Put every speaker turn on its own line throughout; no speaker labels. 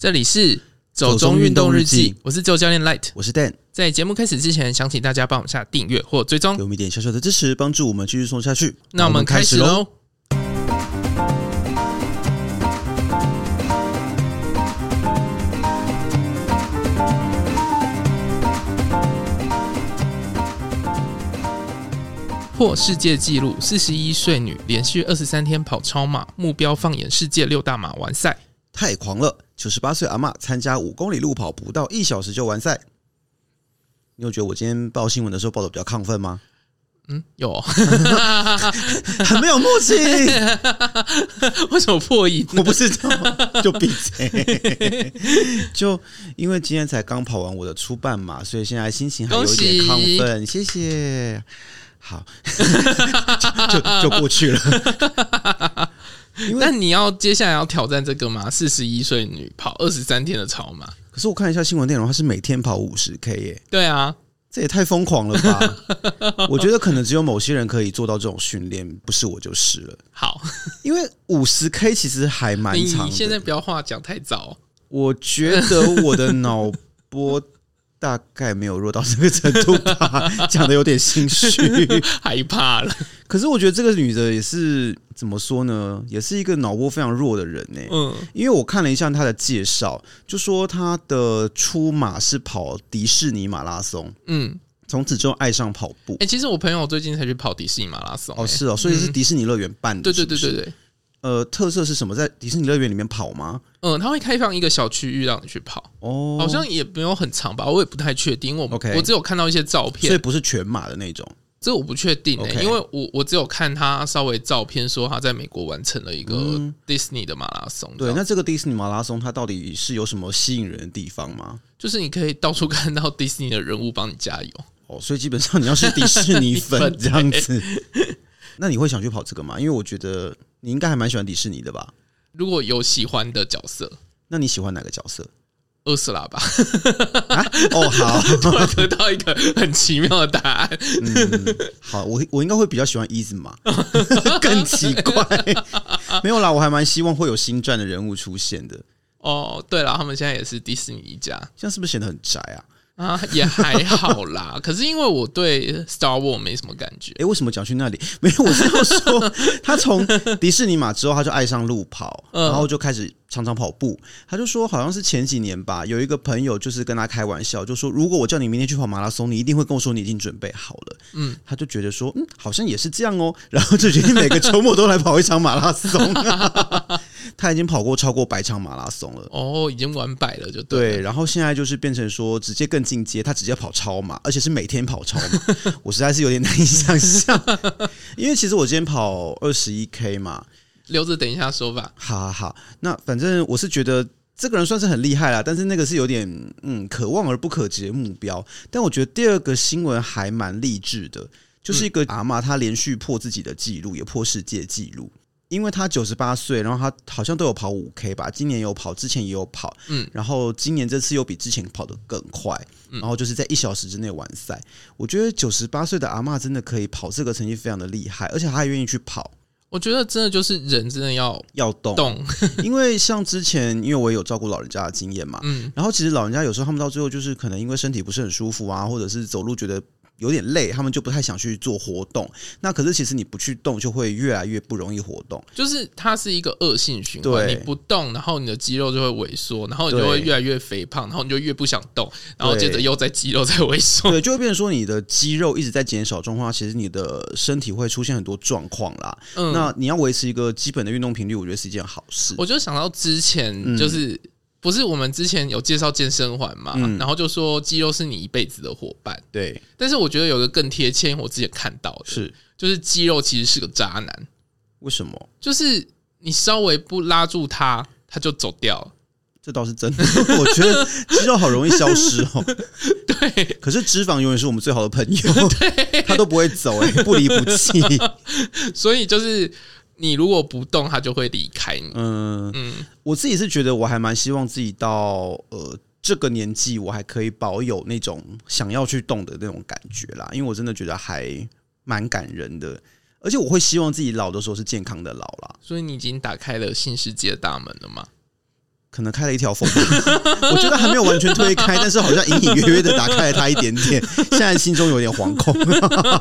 这里是走中运动日记，我是自由教练 Light，
我是 Dan。
在节目开始之前，想请大家帮我们下订阅或追踪，
给我们一点小小的支持，帮助我们继续送下去。
那我们开始喽。破世界纪录，四十一岁女连续二十三天跑超马，目标放眼世界六大马完赛，
太狂了！九十八岁阿妈参加五公里路跑，不到一小时就完赛。你有觉得我今天报新闻的时候报的比较亢奋吗？
嗯，有、哦，
很没有默契。
为什么破音？
我不知道，就闭嘴。就因为今天才刚跑完我的初半嘛，所以现在心情还有一点亢奋。谢谢。好，就就，就过去了。
那你要接下来要挑战这个吗？四十一岁女跑二十三天的超马。
可是我看一下新闻内容，她是每天跑五十 K 耶。
对啊，
这也太疯狂了吧！我觉得可能只有某些人可以做到这种训练，不是我就是了。
好，
因为五十 K 其实还蛮长。
你现在不要话讲太早。
我觉得我的脑波。大概没有弱到这个程度吧，讲的有点心虚，
害怕了。
可是我觉得这个女的也是怎么说呢？也是一个脑波非常弱的人呢。嗯，因为我看了一下他的介绍，就说他的出马是跑迪士尼马拉松。嗯，从此之后爱上跑步。
哎，其实我朋友最近才去跑迪士尼马拉松。
哦，是哦，所以是迪士尼乐园办的？
对对对对对。
呃，特色是什么？在迪士尼乐园里面跑吗？
嗯，他会开放一个小区域让你去跑。哦，好像也没有很长吧，我也不太确定。我 Okay 我只有看到一些照片，
所以不是全马的那种。
这我不确定诶、因为我我只有看他稍微照片，说他在美国完成了一个迪士尼的马拉松。
对，那这个迪士尼马拉松它到底是有什么吸引人的地方吗？
就是你可以到处看到迪士尼的人物帮你加油。
哦，所以基本上你要是迪士尼粉 这样子，那你会想去跑这个吗？因为我觉得。你应该还蛮喜欢迪士尼的吧？
如果有喜欢的角色，
那你喜欢哪个角色？
厄斯拉吧。
啊？哦，好，
突然得到一个很奇妙的答案。
嗯，好，我我应该会比较喜欢伊兹玛，更奇怪。没有啦，我还蛮希望会有星战的人物出现的。
哦，对了，他们现在也是迪士尼一家，
这样是不是显得很宅啊？
啊，也还好啦。可是因为我对 Star Wars 没什么感觉。
哎，为什么讲去那里？没有，我是要说，他从迪士尼马之后，他就爱上路跑，然后就开始常常跑步。他就说，好像是前几年吧，有一个朋友就是跟他开玩笑，就说如果我叫你明天去跑马拉松，你一定会跟我说你已经准备好了。嗯，他就觉得说，嗯，好像也是这样哦，然后就决定每个周末都来跑一场马拉松。他已经跑过超过百场马拉松了，
哦，已经完百了，就对，
对。然后现在就是变成说，直接更进阶，他直接跑超马，而且是每天跑超马，我实在是有点难以想象。因为其实我今天跑二十一 K 嘛，
留着等一下说吧。
好好好，那反正我是觉得这个人算是很厉害啦，但是那个是有点嗯可望而不可及的目标。但我觉得第二个新闻还蛮励志的，就是一个阿妈，她连续破自己的记录，也破世界纪录。因为他九十八岁，然后他好像都有跑五 K 吧，今年有跑，之前也有跑，嗯，然后今年这次又比之前跑得更快，嗯然后就是在一小时之内完赛。我觉得九十八岁的阿嬷真的可以跑这个成绩非常的厉害，而且他还愿意去跑。
我觉得真的就是人真的要
要动动，因为像之前因为我也有照顾老人家的经验嘛，嗯，然后其实老人家有时候他们到最后就是可能因为身体不是很舒服啊，或者是走路觉得。有点累，他们就不太想去做活动。那可是其实你不去动，就会越来越不容易活动。
就是它是一个恶性循
环。
你不动，然后你的肌肉就会萎缩，然后你就会越来越肥胖，然后你就越不想动，然后接着又在肌肉在萎缩。
对，就会变成说你的肌肉一直在减少状况，其实你的身体会出现很多状况啦。嗯，那你要维持一个基本的运动频率，我觉得是一件好事。
我就想到之前就是。嗯不是我们之前有介绍健身环嘛？嗯、然后就说肌肉是你一辈子的伙伴。
对，但
是我觉得有个更贴切，我之前看到的
是，
就是肌肉其实是个渣男。
为什么？
就是你稍微不拉住他，他就走掉了。
这倒是真的。我觉得肌肉好容易消失哦。
对，
可是脂肪永远是我们最好的朋友。对，他都不会走，哎，不离不弃。
所以就是。你如果不动，他就会离开你。嗯
嗯，我自己是觉得我还蛮希望自己到呃这个年纪，我还可以保有那种想要去动的那种感觉啦。因为我真的觉得还蛮感人的，而且我会希望自己老的时候是健康的老啦。
所以你已经打开了新世界的大门了吗？
可能开了一条缝，我觉得还没有完全推开，但是好像隐隐约约的打开了它一点点，现在心中有点惶恐。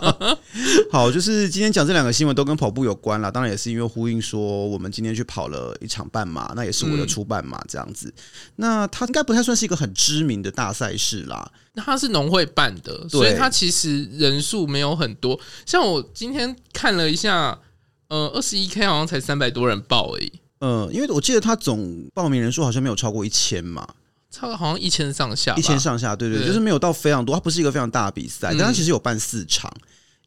好，就是今天讲这两个新闻都跟跑步有关啦，当然也是因为呼应说我们今天去跑了一场半马，那也是我的初半马这样子。嗯、那它应该不太算是一个很知名的大赛事啦，
那它是农会办的，所以它其实人数没有很多。像我今天看了一下，呃，二十一 K 好像才三百多人报而已。
嗯，因为我记得他总报名人数好像没有超过一千嘛，
差不多好像一千上下，
一千上下，对对，对，就是没有到非常多。它不是一个非常大的比赛，嗯、但它其实有办四场，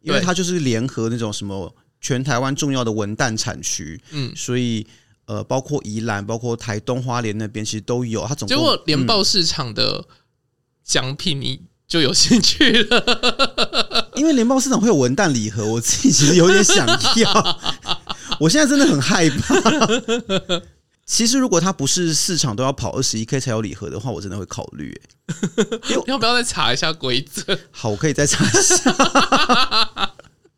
因为它就是联合那种什么全台湾重要的文旦产区，嗯，所以呃，包括宜兰、包括台东花莲那边其实都有。它总共
结果联报市场的奖品你就有兴趣了，
嗯、因为联报市场会有文旦礼盒，我自己其实有点想要。我现在真的很害怕。其实，如果它不是市场都要跑二十一 K 才有礼盒的话，我真的会考虑。
要不要再查一下规则？
好，我可以再查一下。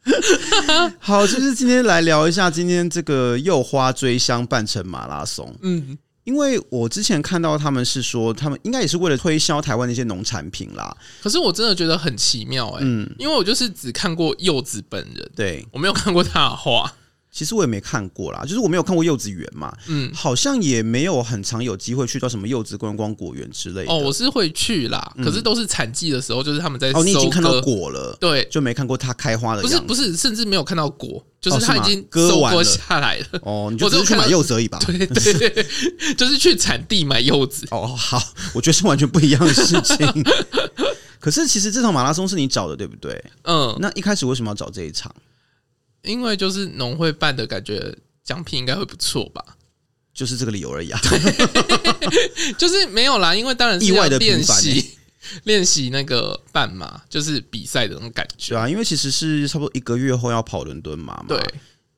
好，就是今天来聊一下今天这个柚花追香半程马拉松。嗯，因为我之前看到他们是说，他们应该也是为了推销台湾的一些农产品啦。
可是我真的觉得很奇妙哎、欸，嗯，因为我就是只看过柚子本人，
对
我没有看过他的画。
其实我也没看过啦，就是我没有看过柚子园嘛，嗯，好像也没有很常有机会去到什么柚子观光果园之类的。
哦，我是会去啦，可是都是产季的时候，就是他们在
哦，你已经看到果了，
对，
就没看过它开花的样子。
不是不是，甚至没有看到果，就是它已经割割下来了。
哦，你就只是去买柚子而已吧？
对对对，就是去产地买柚子。
哦，好，我觉得是完全不一样的事情。可是其实这场马拉松是你找的，对不对？嗯，那一开始为什么要找这一场？
因为就是农会办的感觉，奖品应该会不错吧？
就是这个理由而已啊。
就是没有啦，因为当然是
意外的
练习 练习那个半马，就是比赛的那种感觉。
对啊，因为其实是差不多一个月后要跑伦敦马嘛。
对，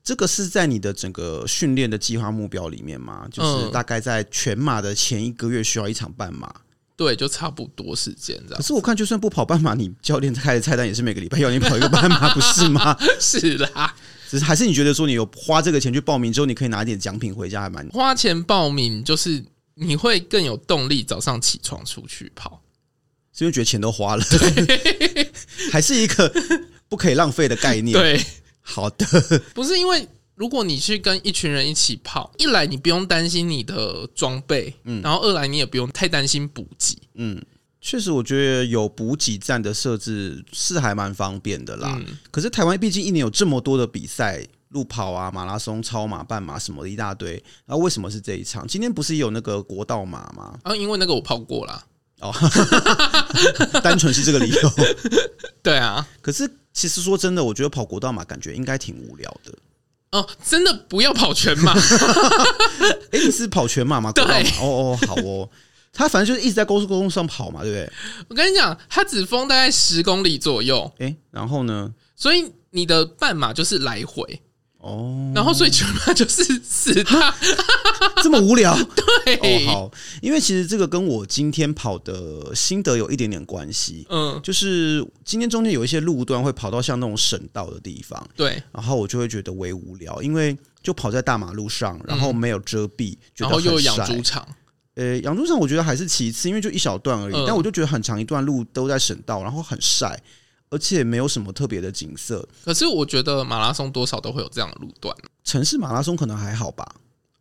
这个是在你的整个训练的计划目标里面嘛？就是大概在全马的前一个月需要一场半马。
对，就差不多时间这样。
可是我看，就算不跑半马，你教练开的菜单也是每个礼拜要你跑一个半马，不是吗？
是啦，
只是还是你觉得说，你有花这个钱去报名之后，你可以拿一点奖品回家，还蛮
花钱报名，就是你会更有动力早上起床出去跑，
是因为觉得钱都花了，对，还是一个不可以浪费的概念。
对，
好的，
不是因为。如果你去跟一群人一起跑，一来你不用担心你的装备，嗯，然后二来你也不用太担心补给，
嗯，确实我觉得有补给站的设置是还蛮方便的啦。嗯，可是台湾毕竟一年有这么多的比赛，路跑啊、马拉松、超马、半马什么的一大堆，然后为什么是这一场？今天不是有那个国道马吗？
啊，因为那个我跑过啦。哦，
单纯是这个理由。
对啊，
可是其实说真的，我觉得跑国道马感觉应该挺无聊的。
哦，真的不要跑全马。
哎，你是跑全马吗？
对，
哦哦，好哦。他反正就是一直在高速公路上跑嘛，对不对？
我跟你讲，他只封大概十公里左右。
哎，然后呢？
所以你的半马就是来回。哦，然后所以全马就是死他，
这么无聊？
对，
哦好，因为其实这个跟我今天跑的心得有一点点关系。嗯，就是今天中间有一些路段会跑到像那种省道的地方，
对，
然后我就会觉得微无聊，因为就跑在大马路上，然后没有遮蔽，
然后又有养猪场。
呃，养猪场我觉得还是其次，因为就一小段而已，但我就觉得很长一段路都在省道，然后很晒。而且没有什么特别的景色，
可是我觉得马拉松多少都会有这样的路段。
城市马拉松可能还好吧，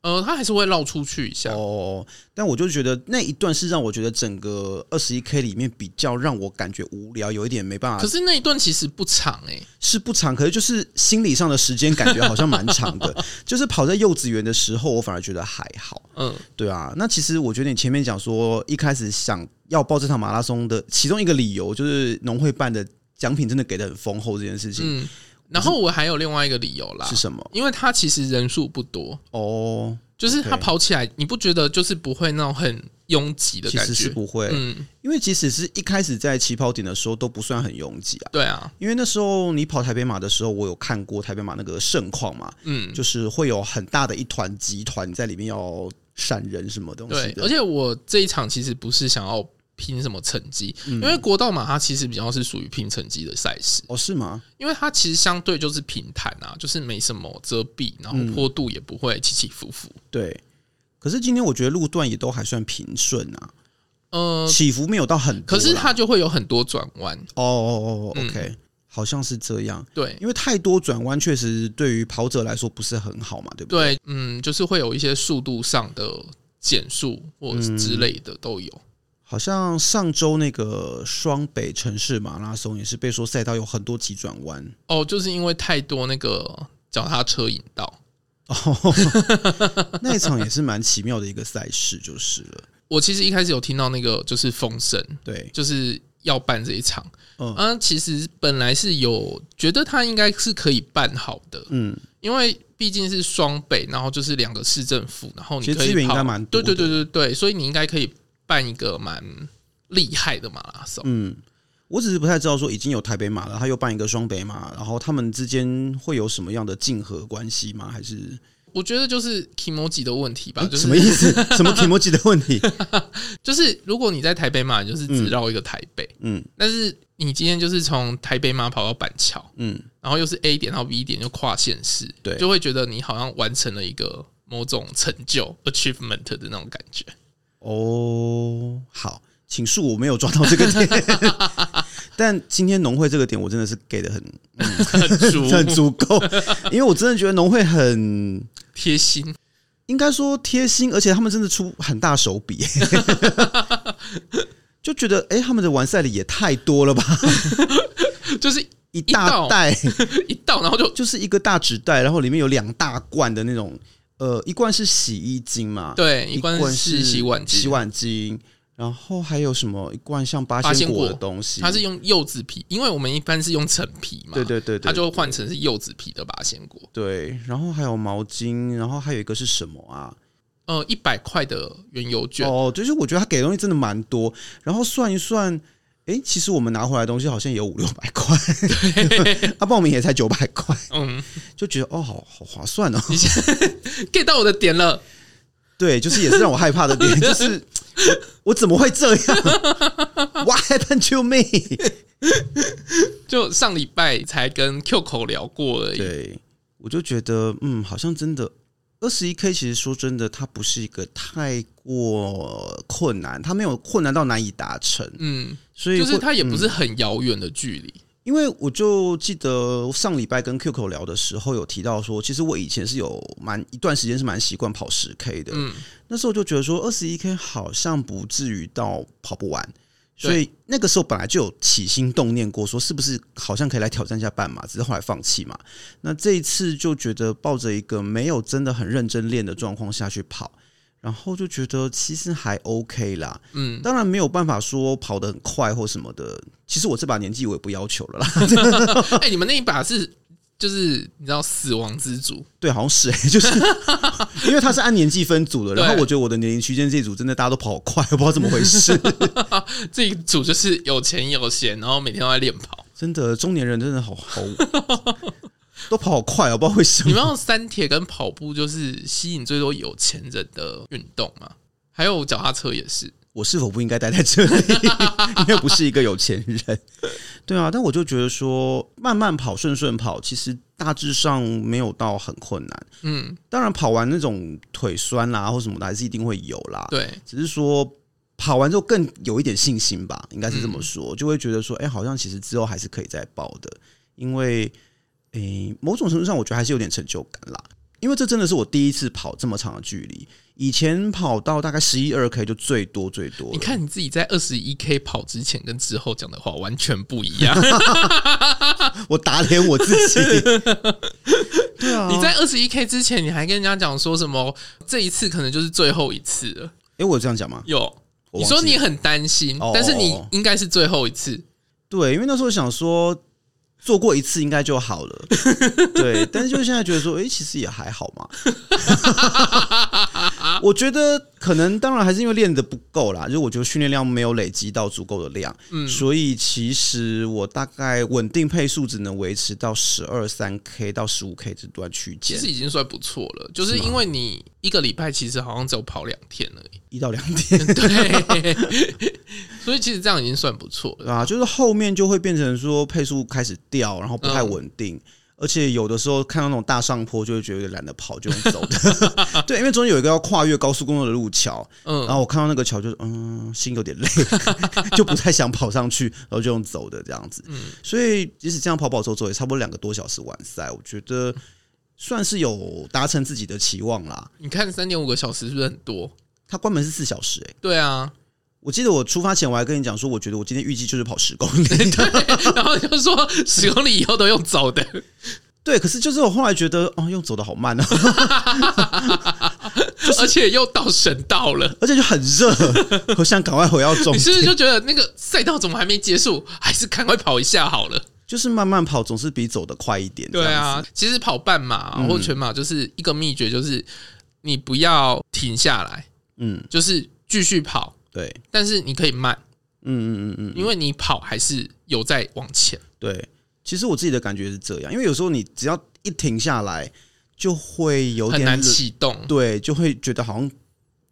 呃，它还是会绕出去一下
哦。但我就觉得那一段是让我觉得整个二十一 K 里面比较让我感觉无聊，有一点没办法。
可是那一段其实不长诶、欸，
是不长，可是就是心理上的时间感觉好像蛮长的。就是跑在幼稚园的时候，我反而觉得还好。嗯，对啊。那其实我觉得你前面讲说一开始想要报这场马拉松的其中一个理由，就是农会办的。奖品真的给的很丰厚，这件事情。嗯，
然后我还有另外一个理由啦，
是什么？
因为他其实人数不多哦，就是他跑起来，你不觉得就是不会那种很拥挤的感觉？
其实是不会，嗯，因为即使是一开始在起跑点的时候都不算很拥挤啊。
对啊，
因为那时候你跑台北马的时候，我有看过台北马那个盛况嘛，嗯，就是会有很大的一团集团在里面要闪人什么东西。
对，而且我这一场其实不是想要。拼什么成绩？因为国道马它其实比较是属于拼成绩的赛事
哦，是吗？
因为它其实相对就是平坦啊，就是没什么遮蔽，然后坡度也不会起起伏伏。
对，可是今天我觉得路段也都还算平顺啊，
呃，
起伏没有到很多，
可是它就会有很多转弯。
哦哦哦，OK，嗯，好像是这样。
对，
因为太多转弯确实对于跑者来说不是很好嘛，对不对？
对，嗯，就是会有一些速度上的减速或者之类的都有。
好像上周那个双北城市马拉松也是被说赛道有很多急转弯。
哦，就是因为太多那个脚踏车引道
哦，那一场也是蛮奇妙的一个赛事，就是了。
我其实一开始有听到那个就是风声，
对，
就是要办这一场，嗯，啊，其实本来是有觉得他应该是可以办好的，嗯，因为毕竟是双北，然后就是两个市政府，然后你可以
资源应该蛮多，
对对对对对，所以你应该可以。办一个蛮厉害的马拉松，
嗯，我只是不太知道说已经有台北马了，他又办一个双北马，然后他们之间会有什么样的竞合关系吗？还是
我觉得就是 kimoji 的问题吧，就是
什么意思？什么 kimoji 的问题？
就是如果你在台北马，就是只绕一个台北，嗯，但是你今天就是从台北马跑到板桥，嗯，然后又是 A 点到 B 点，就跨县市，对，就会觉得你好像完成了一个某种成就 achievement 的那种感觉。
哦，好，请恕我没有抓到这个点，但今天农会这个点我真的是给的很、嗯、
很足。
很足够，因为我真的觉得农会很
贴心，
应该说贴心，而且他们真的出很大手笔，就觉得哎、欸，他们的完赛礼也太多了吧，
就是
一大袋。
一袋，然后就
就是一个大纸袋，然后里面有两大罐的那种。呃，一罐是洗衣精嘛？
对，一罐是洗碗
洗碗精，然后还有什么一罐像八仙果的东西？
它是用柚子皮，因为我们一般是用陈皮嘛，
对对对，
它就换成是柚子皮的八仙果。
对，然后还有毛巾，然后还有一个是什么啊？
呃，一百块的原油卷。
哦，就是我觉得他给的东西真的蛮多，然后算一算。哎，其实我们拿回来的东西好像也有五六百块，对，他报名也才九百块，嗯，就觉得哦，好好划算哦，
你 get 到我的点了，
对，就是也是让我害怕的点，就是我，我怎么会这样？What happened to me？
就上礼拜才跟 Q 口聊过而已，
对，我就觉得嗯，好像真的。二十一 K 其实说真的，它不是一个太过困难，它没有困难到难以达成，嗯，所以
就是它也不是很遥远的距离。
因为我就记得上礼拜跟 QQ 聊的时候，有提到说，其实我以前是有蛮一段时间是蛮习惯跑十 K 的，嗯，那时候就觉得说二十一 K 好像不至于到跑不完。所以那个时候本来就有起心动念过，说是不是好像可以来挑战一下半马，只是后来放弃嘛。那这一次就觉得抱着一个没有真的很认真练的状况下去跑，然后就觉得其实还 OK 啦。嗯，当然没有办法说跑得很快或什么的。其实我这把年纪我也不要求了啦。
哎，你们那一把是？就是你知道死亡之组，
对，好像是哎、欸，就是 因为他是按年纪分组的，然后我觉得我的年龄区间这一组真的大家都跑好快，我不知道怎么回事。
这一组就是有钱有闲，然后每天都在练跑，
真的中年人真的好好都跑好快，我不知道为什么。
你们用三铁跟跑步就是吸引最多有钱人的运动吗？还有脚踏车也是。
我是否不应该待在这里？因为不是一个有钱人，对啊。但我就觉得说，慢慢跑、顺顺跑，其实大致上没有到很困难。嗯，当然跑完那种腿酸啦或什么的，还是一定会有啦。
对，
只是说跑完之后更有一点信心吧，应该是这么说，就会觉得说，哎，好像其实之后还是可以再报的，因为，诶，某种程度上，我觉得还是有点成就感啦。因为这真的是我第一次跑这么长的距离，以前跑到大概十一二 K 就最多最多。
你看你自己在二十一 K 跑之前跟之后讲的话完全不一样，
我打脸我自己。对啊，
你在二十一 K 之前你还跟人家讲说什么？这一次可能就是最后一次了。
哎，我有这样讲吗？
有，你说你很担心，但是你应该是最后一次。
对，因为那时候想说。做过一次应该就好了，对，但是就现在觉得说，哎、欸，其实也还好嘛。我觉得可能当然还是因为练的不够啦，就是我觉得训练量没有累积到足够的量，嗯，所以其实我大概稳定配速只能维持到十二三 K 到十五 K 这段区间，
其实已经算不错了。就是因为你一个礼拜其实好像只有跑两天而已，
一到两天，
对。所以其实这样已经算不错了。
啊，就是后面就会变成说配速开始掉，然后不太稳定。嗯而且有的时候看到那种大上坡，就会觉得有点懒得跑，就用走的。对，因为中间有一个要跨越高速公路的路桥，嗯，然后我看到那个桥，就嗯，心有点累，就不太想跑上去，然后就用走的这样子。嗯，所以即使这样跑跑走走，也差不多两个多小时完赛，我觉得算是有达成自己的期望啦。
你看三点五个小时是不是很多？
它关门是四小时，欸，哎，
对啊。
我记得我出发前我还跟你讲说，我觉得我今天预计就是跑十公里，对，
然后就说十公里以后都用走的，
对。可是就是我后来觉得，哦，用走的好慢啊，
就是、而且又到省道了，
而且就很热，我想赶快回到终点。
你是不是就觉得那个赛道怎么还没结束，还是赶快跑一下好了？
就是慢慢跑总是比走的快一点。
对啊，其实跑半马或全马就是一个秘诀，就是你不要停下来，嗯，就是继续跑。
对，
但是你可以慢，嗯嗯嗯嗯，因为你跑还是有在往前。
对，其实我自己的感觉是这样，因为有时候你只要一停下来，就会有
点难启动，
对，就会觉得好像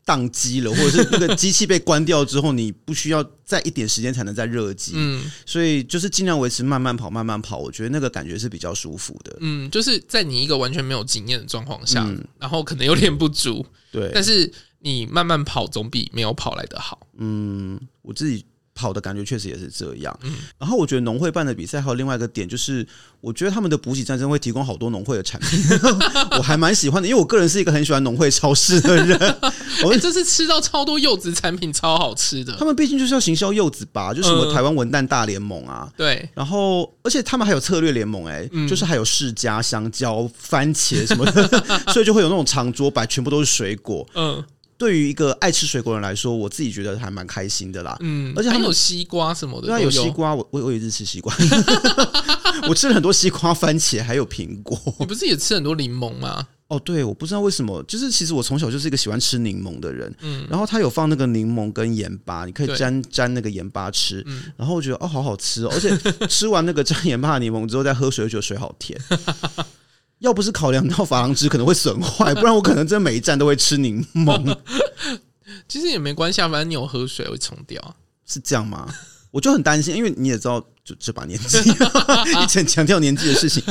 宕机了，或者是那个机器被关掉之后，你不需要再一点时间才能再热机，嗯，所以就是尽量维持慢慢跑，慢慢跑，我觉得那个感觉是比较舒服的。
嗯，就是在你一个完全没有经验的状况下，嗯，然后可能有点不足，
对，
但是。你慢慢跑总比没有跑来的好。
嗯，我自己跑的感觉确实也是这样。嗯，然后我觉得农会办的比赛还有另外一个点，就是我觉得他们的补给战争会提供好多农会的产品，我还蛮喜欢的。因为我个人是一个很喜欢农会超市的人，
我们这次吃到超多柚子产品，超好吃的。
他们毕竟就是要行销柚子吧，就什么台湾文旦大联盟啊，
对。
然后，而且他们还有策略联盟，哎，就是还有释迦、香蕉、番茄什么的，所以就会有那种长桌摆，全部都是水果。嗯。对于一个爱吃水果的人来说，我自己觉得还蛮开心的啦。嗯，而且还
有西瓜什么的，
对啊，有西瓜，我我我也是吃西瓜，我吃了很多西瓜、番茄，还有苹果。
你不是也吃很多柠檬吗？
哦，对，我不知道为什么，就是其实我从小就是一个喜欢吃柠檬的人。嗯，然后他有放那个柠檬跟盐巴，你可以沾沾那个盐巴吃。嗯，然后我觉得哦，好好吃哦，而且吃完那个沾盐巴的柠檬之后，再喝水，就觉得水好甜。要不是考量到珐琅质可能会损坏，不然我可能真的每一站都会吃柠檬。
其实也没关系啊，反正你有喝水会冲掉，
是这样吗？我就很担心，因为你也知道，就这把年纪，一直强调年纪的事情。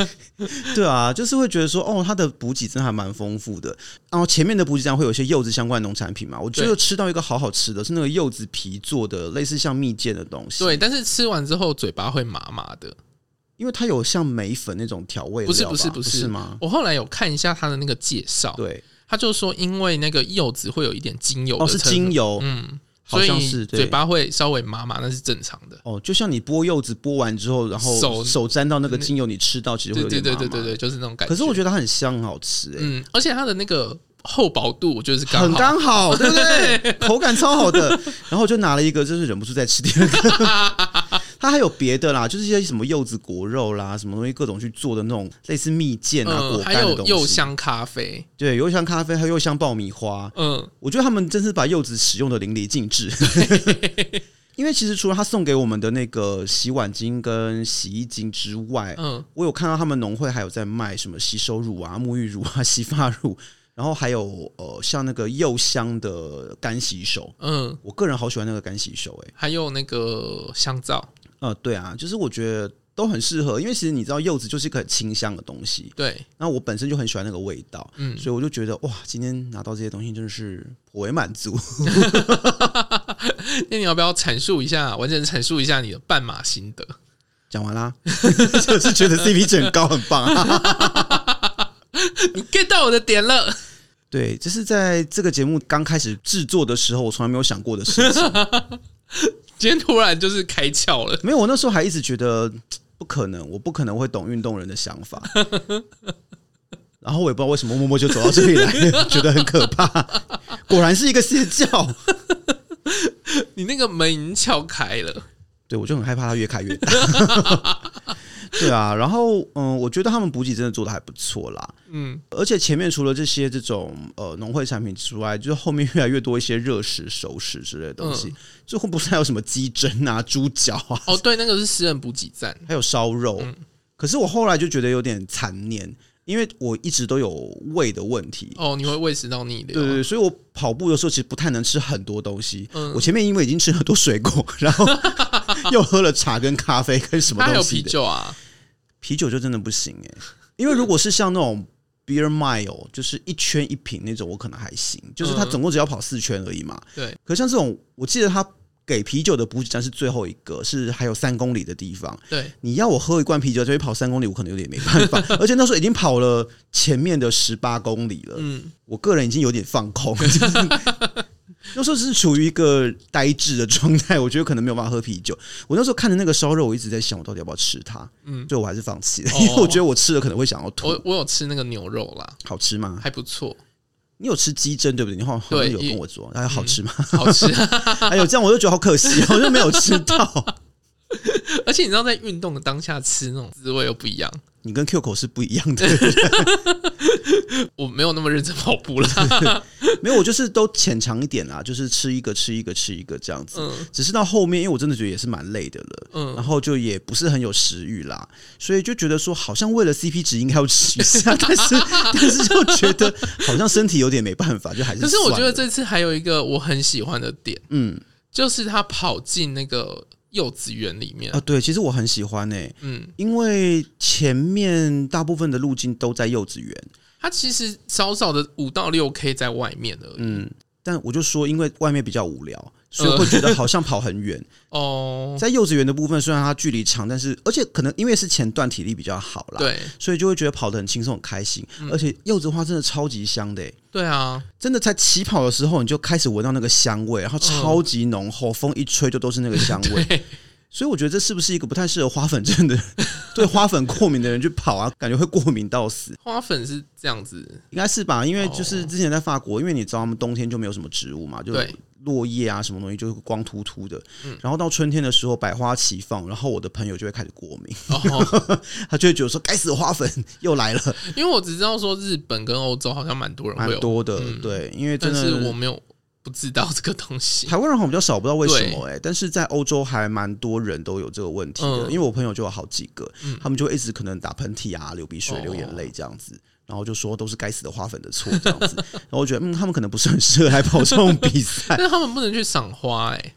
对啊，就是会觉得说，哦，它的补给真的还蛮丰富的。然后前面的补给站会有一些柚子相关的农产品嘛，我觉得吃到一个好好吃的是那个柚子皮做的，类似像蜜饯的东西。
对，但是吃完之后嘴巴会麻麻的。
因为它有像梅粉那种调味，
不是不是不是，不是吗？我后来有看一下它的那个介绍，对，他就说因为那个柚子会有一点精油，
哦，是精油，
嗯，好像是嘴巴会稍微麻麻，那是正常的。
哦，就像你剥柚子剥完之后，然后手手沾到那个精油，你吃到其实会有点麻麻，
对对对对对，就是那种感觉。
可是我觉得它很香，很好吃，哎，嗯，
而且它的那个厚薄度，我觉得是刚
很刚好，对不对？口感超好的，然后我就拿了一个，就是忍不住再吃第二个。它还有别的啦，就是一些什么柚子果肉啦，什么东西各种去做的那种类似蜜饯啊、果干的东西。还有
柚香咖啡，
对，柚香咖啡还有柚香爆米花。嗯，我觉得他们真是把柚子使用的淋漓尽致。因为其实除了他送给我们的那个洗碗巾跟洗衣巾之外，嗯，我有看到他们农会还有在卖什么洗手乳啊、沐浴乳啊、洗发乳。然后还有呃，像那个柚香的干洗手，嗯，我个人好喜欢那个干洗手，欸，哎，
还有那个香皂，
呃，对啊，就是我觉得都很适合，因为其实你知道柚子就是一个很清香的东西，
对，
那我本身就很喜欢那个味道，嗯，所以我就觉得哇，今天拿到这些东西真的是颇为满足。
那你要不要阐述一下，完整阐述一下你的半马心得？
讲完啦，就是觉得 CP 值很高，很棒，
你 get 到我的点了。
对，这是在这个节目刚开始制作的时候，我从来没有想过的事情。
今天突然就是开窍了。
没有，我那时候还一直觉得不可能，我不可能会懂运动人的想法。然后我也不知道为什么默默就走到这里来了，觉得很可怕。果然是一个邪教。
你那个门已经撬开了。
对，我就很害怕它越开越大。对啊，然后嗯，我觉得他们补给真的做的还不错啦。嗯，而且前面除了这些这种呃农会产品之外，就是后面越来越多一些热食、熟食之类的东西。最后不是还有什么鸡胗啊、猪脚啊？
哦，对，那个是私人补给站，
还有烧肉。嗯，可是我后来就觉得有点残念，因为我一直都有胃的问题。
哦，你会胃食道逆流？
对对，所以我跑步的时候其实不太能吃很多东西。嗯，我前面因为已经吃很多水果，然后 又喝了茶跟咖啡跟什么东西，
还有啤酒啊。
啤酒就真的不行哎、欸，因为如果是像那种 beer mile，就是一圈一瓶那种，我可能还行，就是他总共只要跑四圈而已嘛。
对。
可像这种，我记得他给啤酒的补给站是最后一个，是还有三公里的地方。
对。你
要我喝一罐啤酒就会跑三公里，我可能有点没办法。而且那时候已经跑了前面的十八公里了。嗯。我个人已经有点放空。就是那时候是处于一个呆滞的状态，我觉得可能没有办法喝啤酒。我那时候看着那个烧肉，我一直在想，我到底要不要吃它？嗯，最后我还是放弃了，因为我觉得我吃了可能会想要吐。
我我有吃那个牛肉啦，
好吃吗？
还不错。
你有吃鸡胗对不对？你好像有跟我说，还好吃吗？
好吃。
哎呦，这样我就觉得好可惜，我就没有吃到。
而且你知道，在运动的当下吃那种滋味又不一样。
你跟 Q 口是不一样的，
我没有那么认真跑步了，
没有，我就是都浅尝一点啦，就是吃一个吃一个吃一个这样子。嗯，只是到后面，因为我真的觉得也是蛮累的了，嗯，然后就也不是很有食欲啦，所以就觉得说好像为了 CP 值应该要吃一下，但是但是就觉得好像身体有点没办法，就还是。
可是我觉得这次还有一个我很喜欢的点，嗯，就是他跑进那个。幼稚园里面
啊，对，其实我很喜欢诶、欸，嗯，因为前面大部分的路径都在幼稚园，
它其实少少的五到六 K 在外面而已，嗯，
但我就说，因为外面比较无聊。所以会觉得好像跑很远 哦。在幼稚园的部分，虽然它距离长，但是而且可能因为是前段体力比较好啦，
对，
所以就会觉得跑得很轻松、很开心。而且柚子花真的超级香的，
对啊，
真的在起跑的时候你就开始闻到那个香味，然后超级浓厚，风一吹就都是那个香味。所以我觉得这是不是一个不太适合花粉症的，对花粉过敏的人去跑啊？感觉会过敏到死。
花粉是这样子，
应该是吧？因为就是之前在法国，因为你知道他们冬天就没有什么植物嘛，就对。落叶啊，什么东西就是光秃秃的，嗯、然后到春天的时候百花齐放，然后我的朋友就会开始过敏，哦、他就会觉得说该死的花粉又来了。
因为我只知道说日本跟欧洲好像蛮多人
蛮多的，嗯、对，因为真的
但是我没有不知道这个东西。
台湾人好像比较少，不知道为什么哎、欸，但是在欧洲还蛮多人都有这个问题的，嗯、因为我朋友就有好几个，嗯、他们就一直可能打喷嚏啊、流鼻水、流眼泪这样子。哦然后就说都是该死的花粉的错这样子，然后我觉得嗯，他们可能不是很适合来跑这种比赛，
但是他们不能去赏花哎、欸，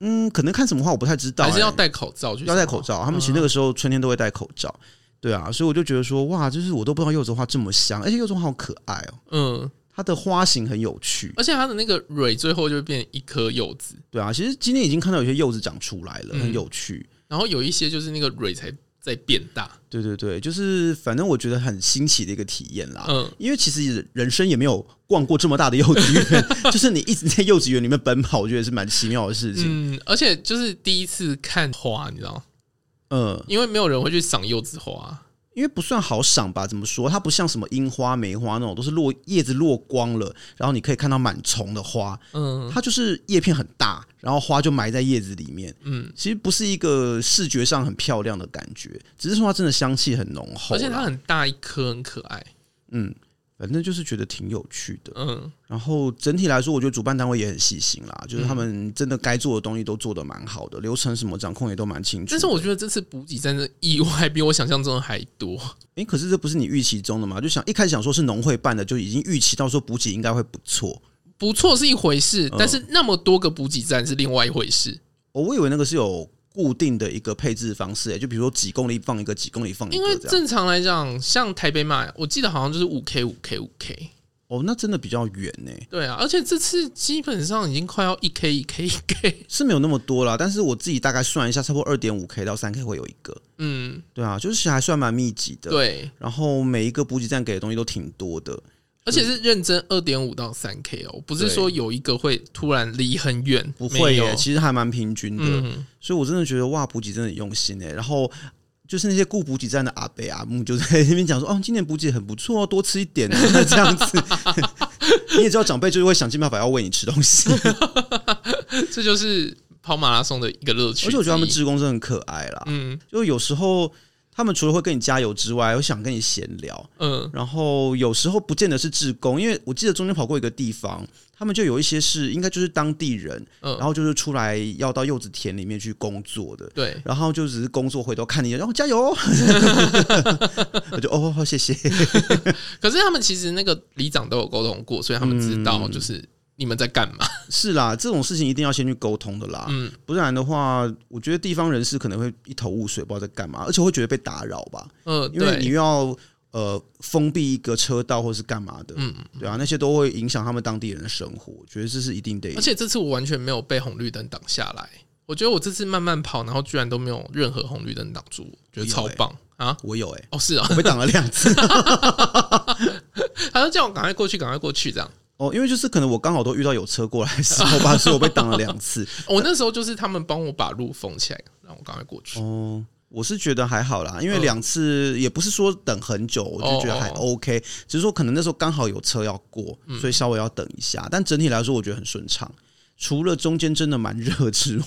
嗯，可能看什么花我不太知道、欸，
还是要戴口罩去，
要戴口罩，他们其实那个时候春天都会戴口罩，对啊，所以我就觉得说哇，就是我都不知道柚子花这么香，而且柚子花好可爱哦，嗯，它的花型很有趣，
而且它的那个蕊最后就会变一颗柚子，
对啊，其实今天已经看到有些柚子长出来了，嗯、很有趣，
然后有一些就是那个蕊才。在变大，
对对对，就是反正我觉得很新奇的一个体验啦。嗯，因为其实人生也没有逛过这么大的幼稚园，就是你一直在幼稚园里面奔跑，我觉得是蛮奇妙的事情。
嗯，而且就是第一次看花，你知道吗？嗯，因为没有人会去赏柚子花。
因为不算好赏吧？怎么说？它不像什么樱花、梅花那种，都是落叶子落光了，然后你可以看到满丛的花。嗯，它就是叶片很大，然后花就埋在叶子里面。嗯，其实不是一个视觉上很漂亮的感觉，只是说它真的香气很浓厚，
而且它很大一颗，很可爱。
嗯。反正就是觉得挺有趣的，嗯，然后整体来说，我觉得主办单位也很细心啦，就是他们真的该做的东西都做得蛮好的，流程什么掌控也都蛮清楚。
但是我觉得这次补给站的意外比我想象中的还多。
诶，可是这不是你预期中的吗？就想一开始想说是农会办的，就已经预期到说补给应该会不错，
不错是一回事，但是那么多个补给站是另外一回事。
哦，我以为那个是有。固定的一个配置方式，哎，就比如说几公里放一个，几公里放一个。
因为正常来讲，像台北马，我记得好像就是五 K、五 K、五 K。
哦，那真的比较远呢。
对啊，而且这次基本上已经快要一 K、一 K、一 K，
是没有那么多啦。但是我自己大概算一下，差不多二点五 K 到三 K 会有一个。嗯，对啊，就是还算蛮密集的。
对，
然后每一个补给站给的东西都挺多的。
而且是认真二点五到三 K 哦，不是说有一个会突然离很远，
不会耶，其实还蛮平均的，嗯、所以我真的觉得哇，补给真的很用心哎。然后就是那些顾补给站的阿伯阿姆就在那边讲说，哦，今年补给很不错哦，多吃一点啊，这样子。你也知道长辈就是会想尽办法要喂你吃东西，
这就是跑马拉松的一个乐趣。
而且我觉得他们职工真的很可爱啦，嗯，就有时候。他们除了会跟你加油之外，我想跟你闲聊，嗯，然后有时候不见得是志工，因为我记得中间跑过一个地方，他们就有一些是应该就是当地人，嗯，然后就是出来要到柚子田里面去工作的，
对，
然后就只是工作回头看你，然后加油，我就哦，好谢谢。
可是他们其实那个里长都有沟通过，所以他们知道就是。嗯你们在干嘛？
是啦，这种事情一定要先去沟通的啦。嗯，不然的话，我觉得地方人士可能会一头雾水，不知道在干嘛，而且会觉得被打扰吧。嗯，因为你又要呃封闭一个车道或是干嘛的，嗯，对啊，那些都会影响他们当地人的生活。我觉得这是一定得。
而且这次我完全没有被红绿灯挡下来，我觉得我这次慢慢跑，然后居然都没有任何红绿灯挡住，觉得超棒啊！
我有哎、欸，
哦是啊，
我被挡了两次，
他说叫我赶快过去，赶快过去这样。
哦，因为就是可能我刚好都遇到有车过来的时候吧，所以我被挡了两次。
我那时候就是他们帮我把路封起来，让我赶快过去。
哦，我是觉得还好啦，因为两次也不是说等很久，我就觉得还 OK，只是说可能那时候刚好有车要过，所以稍微要等一下。但整体来说，我觉得很顺畅，除了中间真的蛮热之外，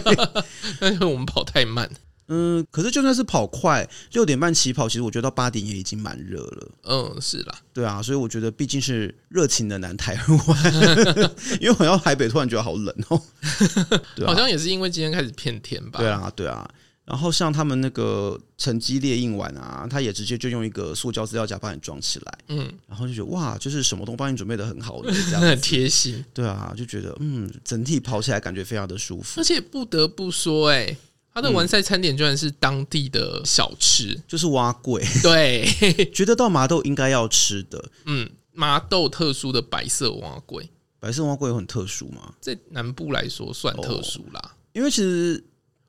但是我们跑太慢。
嗯，可是就算是跑快，六点半起跑，其实我觉得到八点也已经蛮热了。
嗯，是啦，
对啊，所以我觉得毕竟是热情的南台湾，因为我到台北突然觉得好冷哦。
对啊，好像也是因为今天开始变天吧。
对啊，对啊。然后像他们那个成绩列印完啊，他也直接就用一个塑胶资料夹帮你装起来。嗯，然后就觉得哇，就是什么都帮你准备的很好的，这样
很 贴心。
对啊，就觉得嗯，整体跑起来感觉非常的舒服。
而且不得不说，哎。他的完赛餐点居然是当地的小吃，
就是蛙贵。
对，
觉得到麻豆应该要吃的。
嗯，麻豆特殊的白色蛙贵，
白色蛙贵有很特殊吗？
在南部来说算特殊啦。
因为其实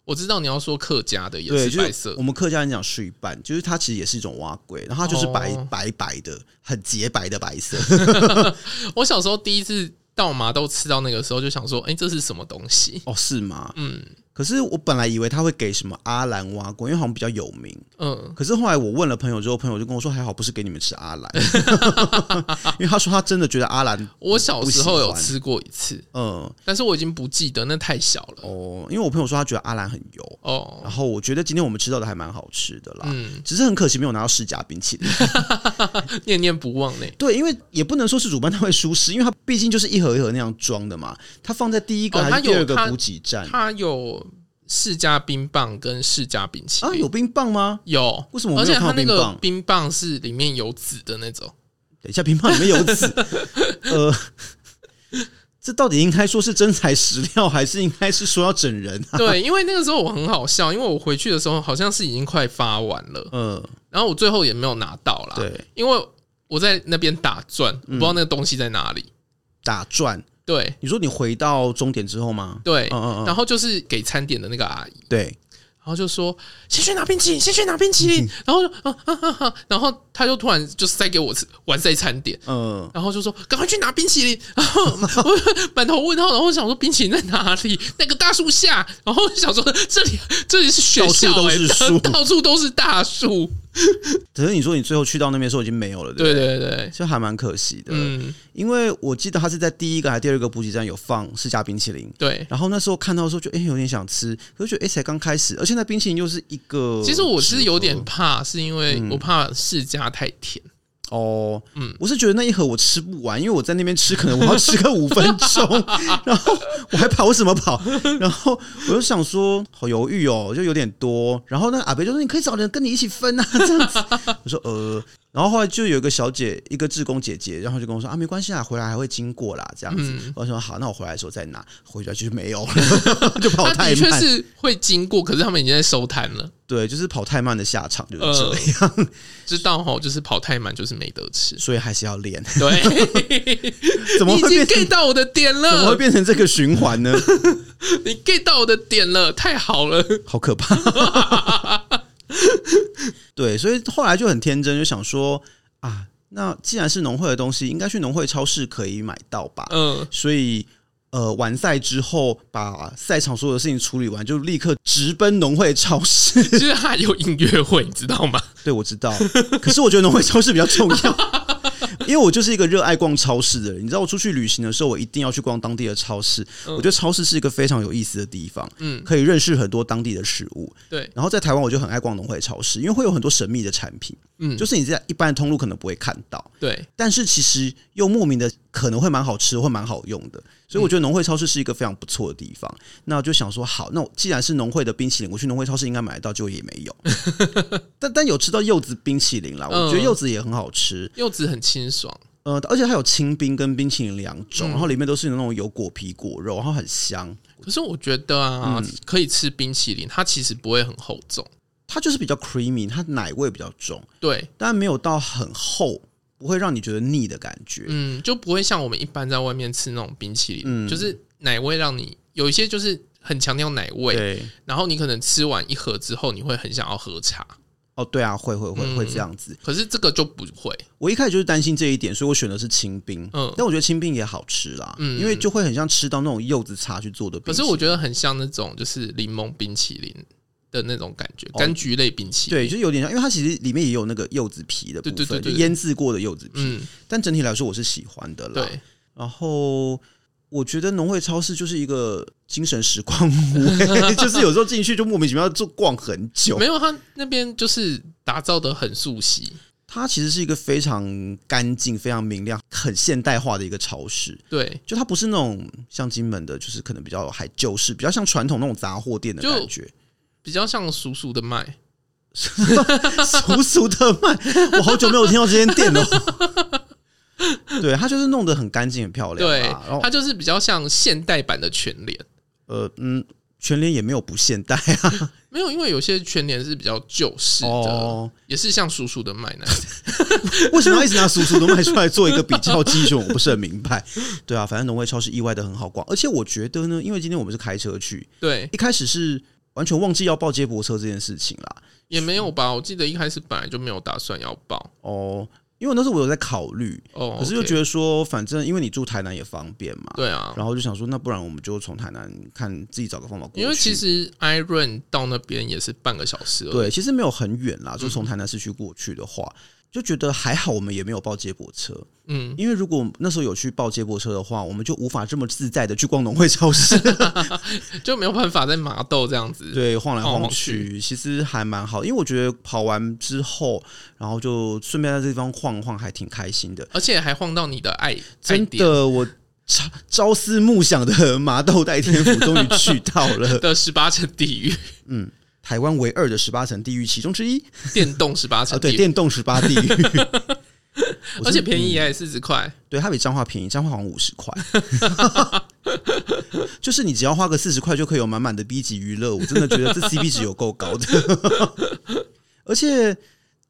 我知道你要说客家的也是白色，
我们客家人讲水半，就是它其实也是一种蛙贵，然后它就是白白白的，很洁白的白色。
我小时候第一次到麻豆吃到那个时候，就想说，哎，这是什么东西？
哦，是吗？嗯。可是我本来以为他会给什么阿兰碗粿，因为好像比较有名。嗯。可是后来我问了朋友之后，朋友就跟我说，还好不是给你们吃阿兰，因为他说他真的觉得阿兰。
我小时候有吃过一次，嗯，但是我已经不记得，那太小了。
哦，因为我朋友说他觉得阿兰很油。哦。然后我觉得今天我们吃到的还蛮好吃的啦，嗯，只是很可惜没有拿到世家冰淇淋，
念念不忘呢。
对，因为也不能说是主办单位疏失，因为它毕竟就是一盒一盒那样装的嘛，它放在第一个还是第二个补给站，
它有。世家冰棒跟世家冰淇淋
啊，有冰棒吗？
有，
为什么？而且它那个
冰棒是里面有籽的那种。
等一下，冰棒里面有籽，呃，这到底应该说是真材实料，还是应该是说要整人啊？
对，因为那个时候我很好笑，因为我回去的时候好像是已经快发完了，嗯，然后我最后也没有拿到啦。对，因为我在那边打转，我不知道那个东西在哪里，
打转。
对，
你说你回到终点之后吗？
对，嗯嗯嗯，然后就是给餐点的那个阿姨，
对，
然后就说先去拿冰淇淋，先去拿冰淇淋，然后就啊啊啊啊，然后他就突然就塞给我吃完塞餐点，嗯，然后就说赶快去拿冰淇淋，然后我满头问号，然后想说冰淇淋在哪里？那个大树下，然后想说这里这里是学校，
到处都是树，
到处都是大树。
可是你说你最后去到那边的时候已经没有了，对不对？对对对，就还蛮可惜的。嗯，因为我记得他是在第一个还是第二个补给站有放世家冰淇淋，
对。
然后那时候看到的时候就哎有点想吃，可是觉得哎才刚开始，而且那冰淇淋又是一个，
其实我是有点怕，是因为我怕世家太甜。
哦，嗯，我是觉得那一盒我吃不完，因为我在那边吃，可能我要吃个五分钟，然后我还跑什么跑？然后我就想说，好犹豫哦，就有点多。然后那个阿伯就说：“你可以找人跟你一起分啊，这样子。”我说：“呃。”然后后来就有一个小姐，一个志工姐姐，然后就跟我说：“啊，没关系啊，回来还会经过啦，这样子。嗯”我说：“好，那我回来的时候再拿。”回来就是没有了，就跑太慢。
确是会经过，可是他们已经在收摊了。
对，就是跑太慢的下场就是这样。呃、
知道哈，就是跑太慢就是没得吃，
所以还是要练。
对，怎么会已经 get 到我的点了？
怎么会变成这个循环呢？
你 get 到我的点了，太好了，
好可怕。对，所以后来就很天真，就想说啊，那既然是农会的东西，应该去农会超市可以买到吧？嗯，所以。呃，完赛之后，把赛场所有的事情处理完，就立刻直奔农会超市。
就是还有音乐会，你知道吗？
对，我知道。可是我觉得农会超市比较重要。因为我就是一个热爱逛超市的人，你知道，我出去旅行的时候，我一定要去逛当地的超市。我觉得超市是一个非常有意思的地方，嗯，可以认识很多当地的食物。对，然后在台湾，我就很爱逛农会超市，因为会有很多神秘的产品，嗯，就是你在一般的通路可能不会看到，对，但是其实又莫名的可能会蛮好吃，会蛮好用的。所以我觉得农会超市是一个非常不错的地方。那我就想说，好，那我既然是农会的冰淇淋，我去农会超市应该买得到，就也没有。但但有吃到柚子冰淇淋啦，我觉得柚子也很好吃，
柚子很清爽。
呃，而且它有清冰跟冰淇淋两种，然后里面都是那种有果皮果肉，然后很香。
可是我觉得啊，可以吃冰淇淋，它其实不会很厚重。
它就是比较 creamy，它奶味比较重，
对，
但没有到很厚，不会让你觉得腻的感觉。
嗯，就不会像我们一般在外面吃那种冰淇淋，嗯，就是奶味让你有一些就是很强调奶味，对，然后你可能吃完一盒之后，你会很想要喝茶。
哦，对啊，会会会会这样子，
可是这个就不会。
我一开始就是担心这一点，所以我选的是清冰。嗯，但我觉得清冰也好吃啦，嗯，因为就会很像吃到那种柚子茶去做的冰。
可是我觉得很像那种就是柠檬冰淇淋的那种感觉，柑橘类冰淇淋。
对，就是有点像，因为它其实里面也有那个柚子皮的部分，对对对，腌制过的柚子皮。嗯，但整体来说我是喜欢的啦。对，然后。我觉得农会超市就是一个精神时光屋，欸，就是有时候进去就莫名其妙就逛很久。
没有，它那边就是打造的很素悉。
它其实是一个非常干净、非常明亮、很现代化的一个超市。对，就它不是那种像金门的，就是可能比较还旧式，比较像传统那种杂货店的感觉，
比较像叔叔的麦，
叔叔的麦。我好久没有听到这间店了。对，它就是弄得很干净、很漂亮。
对，它就是比较像现代版的全联。
呃，嗯，全联也没有不现代啊，
没有，因为有些全联是比较旧式的，哦、也是像叔叔的麦那
为什么要一直拿叔叔的麦出来做一个比较基准？我不是很明白。对啊，反正农会超市意外的很好逛，而且我觉得呢，因为今天我们是开车去，对，一开始是完全忘记要报接驳车这件事情啦，
也没有吧？我记得一开始本来就没有打算要报
哦。因为那时候我有在考虑，哦可是又觉得说，反正因为你住台南也方便嘛，对啊，然后就想说，那不然我们就从台南看自己找个方法过去。
因为其实 Iron 到那边也是半个小时，
对，其实没有很远啦，就从台南市区过去的话。就觉得还好，我们也没有报接驳车，嗯，因为如果那时候有去报接驳车的话，我们就无法这么自在的去逛农会超市，
就没有办法在麻豆这样子
对晃来晃去，其实还蛮好，因为我觉得跑完之后，然后就顺便在这地方晃晃，还挺开心的，
而且还晃到你的爱，
真的，我朝朝思暮想的麻豆代天府终于去到了
的十八层地狱，
嗯。台湾唯二的十八层地狱其中之一，
电动十八层，
对，电动十八地狱，
而且便宜也四十块，
对，它比彰化便宜，彰化好像五十块，就是你只要花个四十块就可以有满满的 B 级娱乐，我真的觉得这 CP 值有够高的，而且。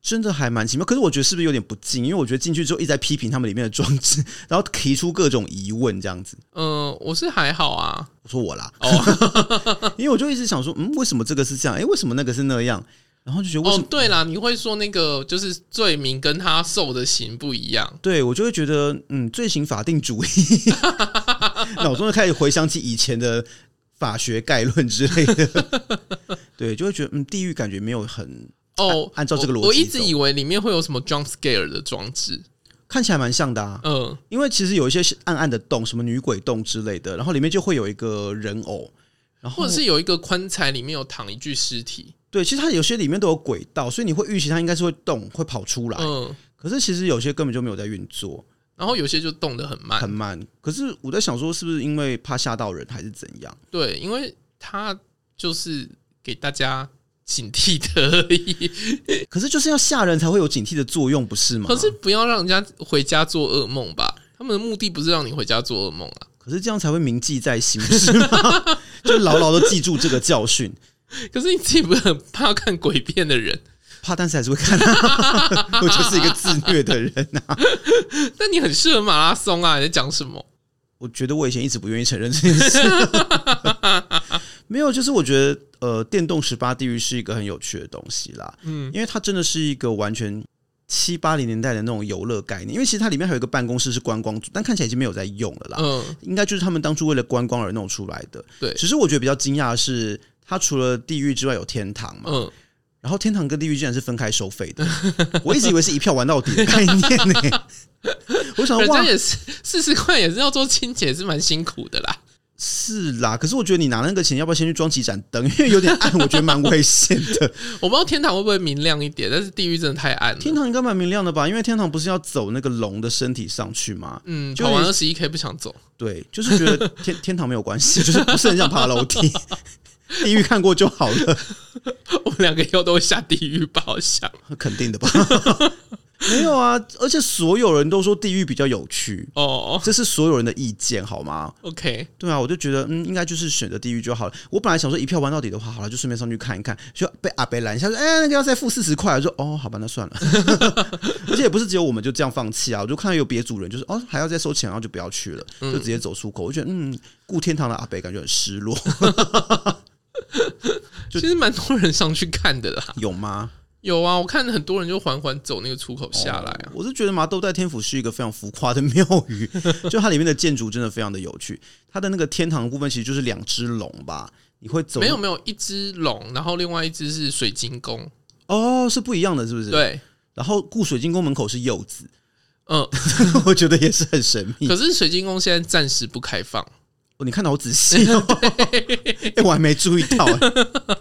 真的还蛮奇妙，可是我觉得是不是有点不敬？因为我觉得进去之后一直在批评他们里面的装置，然后提出各种疑问，这样子。
嗯、呃，我是还好啊。
我说我啦，哦，因为我就一直想说，嗯，为什么这个是这样？哎，为什么那个是那样？然后就觉得，哦，
对啦，你会说那个就是罪名跟他受的刑不一样。
对，我就会觉得，嗯，罪行法定主义，脑中就开始回想起以前的法学概论之类的。对，就会觉得，嗯，地狱感觉没有很。哦，按照这个逻辑，
我一直以为里面会有什么 jump scare 的装置，
看起来蛮像的啊。嗯，因为其实有一些暗暗的洞，什么女鬼洞之类的，然后里面就会有一个人偶，然后
或者是有一个棺材里面有躺一具尸体。
对，其实它有些里面都有轨道，所以你会预期它应该是会动，会跑出来。嗯，可是其实有些根本就没有在运作，
然后有些就动得很慢，
很慢。可是我在想说，是不是因为怕吓到人，还是怎样？
对，因为它就是给大家。警惕的而已，
可是就是要吓人才会有警惕的作用，不是吗？
可是不要让人家回家做噩梦吧？他们的目的不是让你回家做噩梦啊。
可是这样才会铭记在心，不是吗？就牢牢的记住这个教训。
可是你自己不是很怕看鬼片的人？
怕，但是还是会看啊。我就是一个自虐的人啊。
但你很适合马拉松啊！你在讲什么？
我觉得我以前一直不愿意承认这件事。没有，就是我觉得呃，电动十八地狱是一个很有趣的东西啦。嗯，因为它真的是一个完全七八零年代的那种游乐概念。因为其实它里面还有一个办公室是观光组，但看起来已经没有在用了啦。嗯，应该就是他们当初为了观光而弄出来的。对，只是我觉得比较惊讶的是，它除了地狱之外有天堂嘛。嗯，然后天堂跟地狱竟然是分开收费的。我一直以为是一票玩到底的概念呢、欸。我想，哇，
也是四十块，也是要做清洁，是蛮辛苦的啦。
是啦，可是我觉得你拿那个钱，要不要先去装几盏灯？因为有点暗，我觉得蛮危险的。
我不知道天堂会不会明亮一点，但是地狱真的太暗了。
天堂应该蛮明亮的吧？因为天堂不是要走那个龙的身体上去吗？
嗯，跑完二十一 K 不想走。
对，就是觉得天天堂没有关系，就是不是很想爬楼梯。地狱看过就好了。
我们两个以后都会下地狱吧？好像
肯定的吧。没有啊，而且所有人都说地狱比较有趣
哦，
这是所有人的意见，好吗
？OK，
对啊，我就觉得嗯，应该就是选择地狱就好了。我本来想说一票玩到底的话，好了，就顺便上去看一看，就被阿北拦下说，哎、欸，那个要再付四十块，我说哦，好吧，那算了。而且也不是只有我们就这样放弃啊，我就看到有别组人就是哦，还要再收钱，然后就不要去了，就直接走出口。我觉得嗯，顾天堂的阿北感觉很失落。
就 其实蛮多人上去看的啦，
有吗？
有啊，我看很多人就缓缓走那个出口下来啊。
哦、我是觉得麻豆代天府是一个非常浮夸的庙宇，就它里面的建筑真的非常的有趣。它的那个天堂的部分其实就是两只龙吧？你会走？
没有没有，一只龙，然后另外一只是水晶宫。
哦，是不一样的，是不是？
对。然
后故水晶宫门口是柚子，嗯，我觉得也是很神秘。
可是水晶宫现在暂时不开放。
哦，你看的好仔细哦！哎、欸，我还没注意到、欸。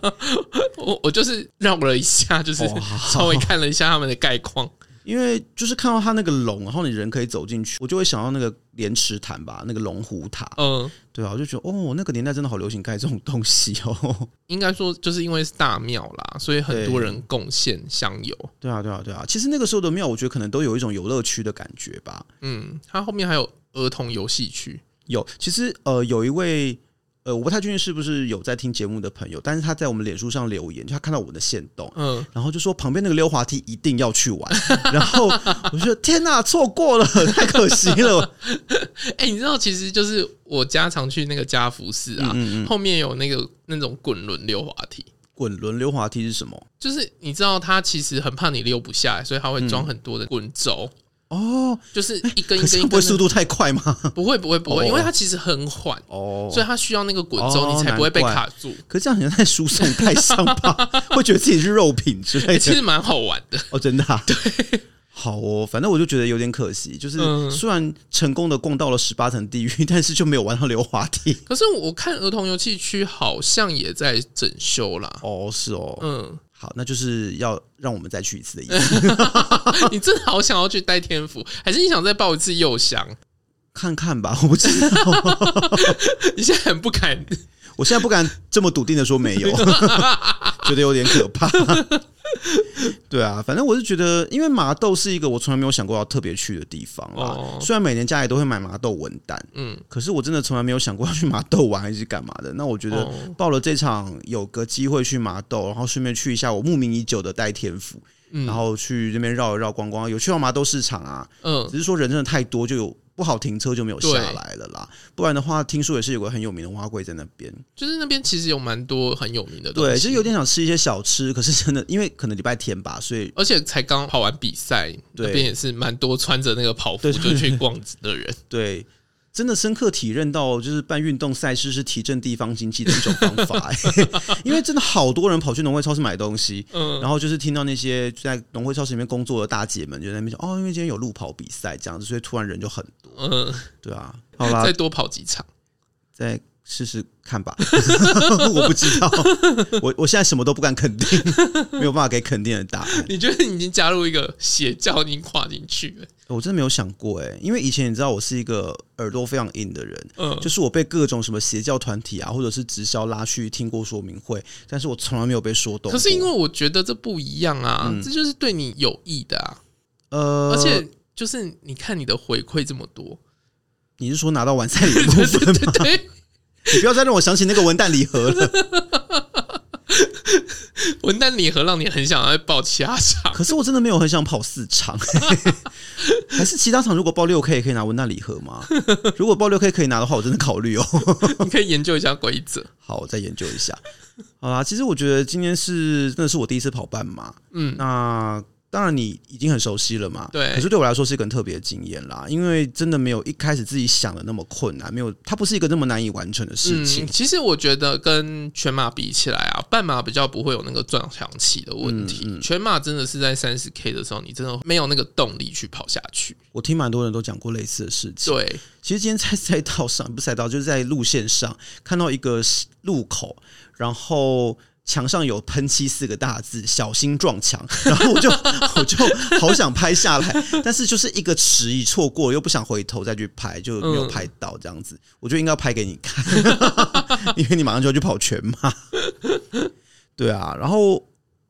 我我就是绕了一下，就是 稍微看了一下他们的概况。
因为就是看到他那个龙，然后你人可以走进去，我就会想到那个莲池潭吧，那个龙虎塔。嗯，对啊，我就觉得哦，那个年代真的好流行盖这种东西哦。
应该说，就是因为是大庙啦，所以很多人贡献香油。
对啊，对啊，对啊。其实那个时候的庙，我觉得可能都有一种游乐区的感觉吧。
嗯，它后面还有儿童游戏区。
有，其实呃，有一位呃，我不太确定是不是有在听节目的朋友，但是他在我们脸书上留言，就他看到我的线动，嗯，然后就说旁边那个溜滑梯一定要去玩，然后我就说天哪，错过了，太可惜了。
哎、欸，你知道，其实就是我家常去那个家福寺啊，嗯嗯嗯后面有那个那种滚轮溜滑梯。
滚轮溜滑梯是什么？
就是你知道，他其实很怕你溜不下来，所以他会装很多的滚轴。嗯
哦，
就是一根一根，一根，
不会速度太快吗？
不会，不会，不会，因为它其实很缓哦，所以它需要那个滚轴，你才不会被卡住。
可是这样好像在输送 太伤吧，会觉得自己是肉品之类的。
其实蛮好玩的
哦，真的。
对，
好哦，反正我就觉得有点可惜，就是虽然成功的逛到了十八层地狱，但是就没有玩到溜滑梯。
可是我看儿童游戏区好像也在整修啦。
哦，是哦，嗯。好，那就是要让我们再去一次的意思。
你真的好想要去待天府，还是你想再报一次右翔？
看看吧，我不知道。
你现在很不敢，
我现在不敢这么笃定的说没有，觉得有点可怕。对啊，反正我是觉得，因为麻豆是一个我从来没有想过要特别去的地方啊。虽然每年家里都会买麻豆文旦，嗯，可是我真的从来没有想过要去麻豆玩还是干嘛的。那我觉得报了这场，有个机会去麻豆，然后顺便去一下我慕名已久的代天府，然后去那边绕一绕逛逛，有去到麻豆市场啊，嗯，只是说人真的太多，就有。不好停车就没有下来了啦，不然的话，听说也是有个很有名的花柜在那边。
就是那边其实有蛮多很有名的东西。
对，其实有点想吃一些小吃，可是真的 因为可能礼拜天吧，所以
而且才刚跑完比赛，对那边也是蛮多穿着那个跑服就去逛的人。
对。对真的深刻体认到，就是办运动赛事是提振地方经济的一种方法，欸，因为真的好多人跑去农会超市买东西，嗯，然后就是听到那些在农会超市里面工作的大姐们就在那边说，哦，因为今天有路跑比赛这样子，所以突然人就很多，嗯，对啊，好吧，
再多跑几场，
再试试看吧，我不知道，我我现在什么都不敢肯定，没有办法给肯定的答案。
你觉得你已经加入一个邪教，已经跨进去了？
我真的没有想过哎，因为以前你知道我是一个耳朵非常硬的人，嗯，就是我被各种什么邪教团体啊，或者是直销拉去听过说明会，但是我从来没有被说动。
可是因为我觉得这不一样啊，嗯、这就是对你有益的啊，呃，而且就是你看你的回馈这么多，
你是说拿到完赛礼物吗？对对对对，你不要再让我想起那个文旦礼盒了。
文旦礼盒让你很想要报其他场，
可是我真的没有很想跑四场，还是其他场如果报六 K 可以拿文旦礼盒吗？如果报六 K 可以拿的话，我真的考虑哦。
你可以研究一下规则。
好，我再研究一下。好啦，其实我觉得今天是真的是我第一次跑半马，嗯，那。当然，你已经很熟悉了嘛。对。可是对我来说是一个很特别的经验啦，因为真的没有一开始自己想的那么困难，没有，它不是一个那么难以完成的事情。
嗯，其实我觉得跟全马比起来啊，半马比较不会有那个撞墙期的问题。嗯嗯。全马真的是在三十 K 的时候，你真的没有那个动力去跑下去。
我听蛮多人都讲过类似的事情。
对，
其实今天在赛道上，不是赛道，就是在路线上看到一个路口，然后。墙上有喷漆四个大字“小心撞墙”，然后我就 我就好想拍下来，但是就是一个迟疑错过，又不想回头再去拍，就没有拍到这样子。我就应该要拍给你看，因为你马上就要去跑全马。对啊，然后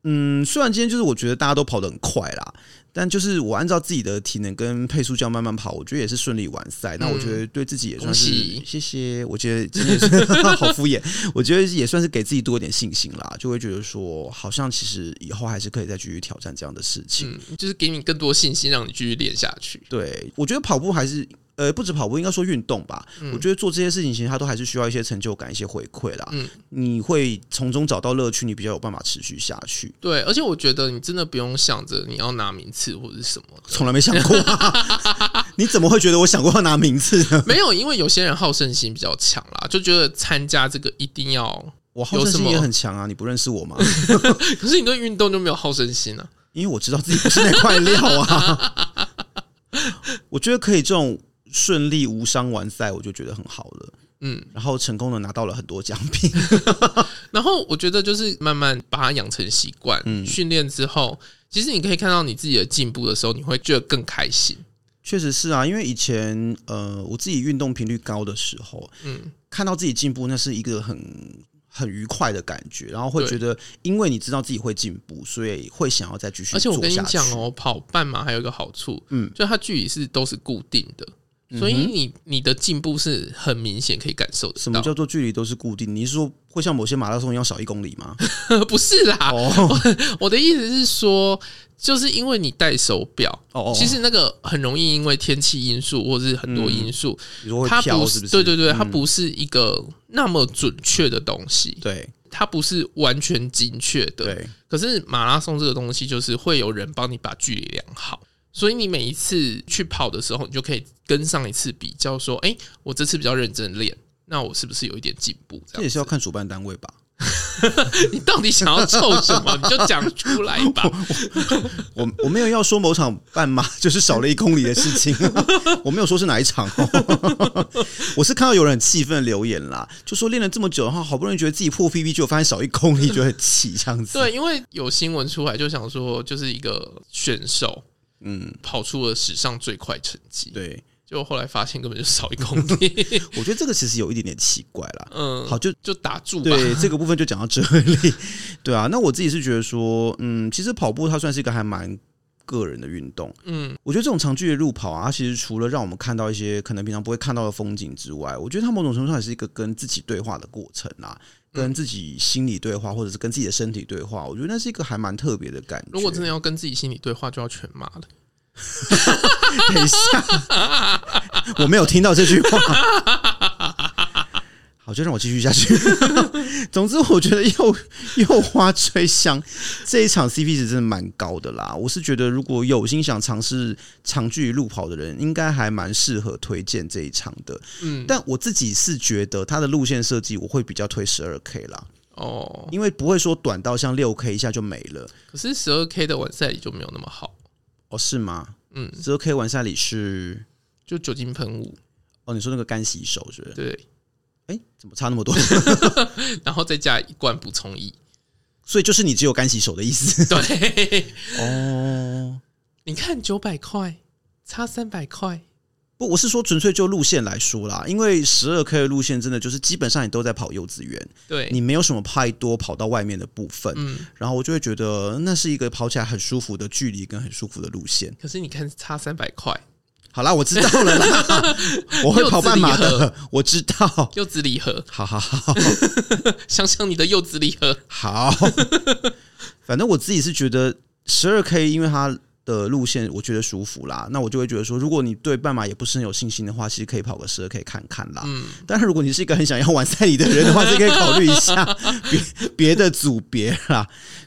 嗯，虽然今天就是我觉得大家都跑得很快啦。但就是我按照自己的体能跟配速这样慢慢跑，我觉得也是顺利完赛。那我觉得对自己也算是谢谢。我觉得今天是 好敷衍，我觉得也算是给自己多一点信心啦，就会觉得说好像其实以后还是可以再继续挑战这样的事情，
嗯，就是给你更多信心，让你继续练下去。
对，我觉得跑步还是。呃，不止跑步，应该说运动吧。嗯、我觉得做这些事情，其实它都还是需要一些成就感、一些回馈啦。嗯，你会从中找到乐趣，你比较有办法持续下去。
对，而且我觉得你真的不用想着你要拿名次或者是什么，
从来没想过、啊。你怎么会觉得我想过要拿名次呢？
没有，因为有些人好胜心比较强啦，就觉得参加这个一定要。
我好胜心也很强啊，你不认识我吗？
可是你对运动就没有好胜心啊？
因为我知道自己不是那块料啊。我觉得可以这种。顺利无伤完赛，我就觉得很好了。嗯，然后成功的拿到了很多奖品。
然后我觉得就是慢慢把它养成习惯。嗯，训练之后，其实你可以看到你自己的进步的时候，你会觉得更开心。
确实是啊，因为以前呃，我自己运动频率高的时候，嗯，看到自己进步，那是一个很很愉快的感觉。然后会觉得，因为你知道自己会进步，所以会想要再继续。
而且我跟你讲哦，跑半马还有一个好处，嗯，就它距离是都是固定的。所以你你的进步是很明显可以感受的。
什么叫做距离都是固定？你是说会像某些马拉松一样少一公里吗？
不是啦，我我的意思是说，就是因为你戴手表，其实那个很容易因为天气因素或者是很多因素，它不是对对对，它不是一个那么准确的东西，
对，
它不是完全精确的。对，可是马拉松这个东西，就是会有人帮你把距离量好。所以你每一次去跑的时候，你就可以跟上一次比较，说：“哎，我这次比较认真练，那我是不是有一点进步？”
这也是要看主办单位吧？
你到底想要凑什么？你就讲出来吧。
我我，我没有要说某场半马 就是少了一公里的事情，我没有说是哪一场。我是看到有人很气愤的留言啦，就说练了这么久的话，好不容易觉得自己破 PB，就发现少一公里，觉得很气这样子。
对，因为有新闻出来，就想说就是一个选手。嗯，跑出了史上最快成绩。对，就后来发现根本就少一公里。
我觉得这个其实有一点点奇怪啦。嗯，好，就
就打住吧。
对，这个部分就讲到这里。对啊，那我自己是觉得说，嗯，其实跑步它算是一个还蛮个人的运动。嗯，我觉得这种长距离路跑啊，它其实除了让我们看到一些可能平常不会看到的风景之外，我觉得它某种程度上也是一个跟自己对话的过程啊。跟自己心理对话，或者是跟自己的身体对话，我觉得那是一个还蛮特别的感觉。
如果真的要跟自己心理对话，就要全麻了。
等一下，我没有听到这句话。好，就让我继续下去。总之，我觉得又又花吹香这一场 CP 值真的蛮高的啦。我是觉得，如果有心想尝试长距离路跑的人，应该还蛮适合推荐这一场的。嗯，但我自己是觉得它的路线设计，我会比较推十二 K 啦。哦，因为不会说短到像六 K 一下就没了。
可是十二 K 的完赛里就没有那么好
哦？是吗？嗯，十二 K 完赛里是
就酒精喷雾
哦？你说那个干洗手是不是？
对。
哎、欸，怎么差那么多？
然后再加一罐补充液，
所以就是你只有干洗手的意思。
对，哦，你看九百块差三百块，
不，我是说纯粹就路线来说啦，因为十二 K 的路线真的就是基本上你都在跑幼稚园，
对，
你没有什么太多跑到外面的部分，嗯，然后我就会觉得那是一个跑起来很舒服的距离跟很舒服的路线。
可是你看差三百块。
好啦，我知道了啦。我会跑半马的，我知道。
柚子礼盒，
好好好，
想想你的柚子礼盒。
好，反正我自己是觉得十二 K，因为它的路线我觉得舒服啦。那我就会觉得说，如果你对半马也不是很有信心的话，其实可以跑个十二 K 看看啦。嗯，但是如果你是一个很想要完赛礼的人的话，就可以考虑一下 别别的组别啦。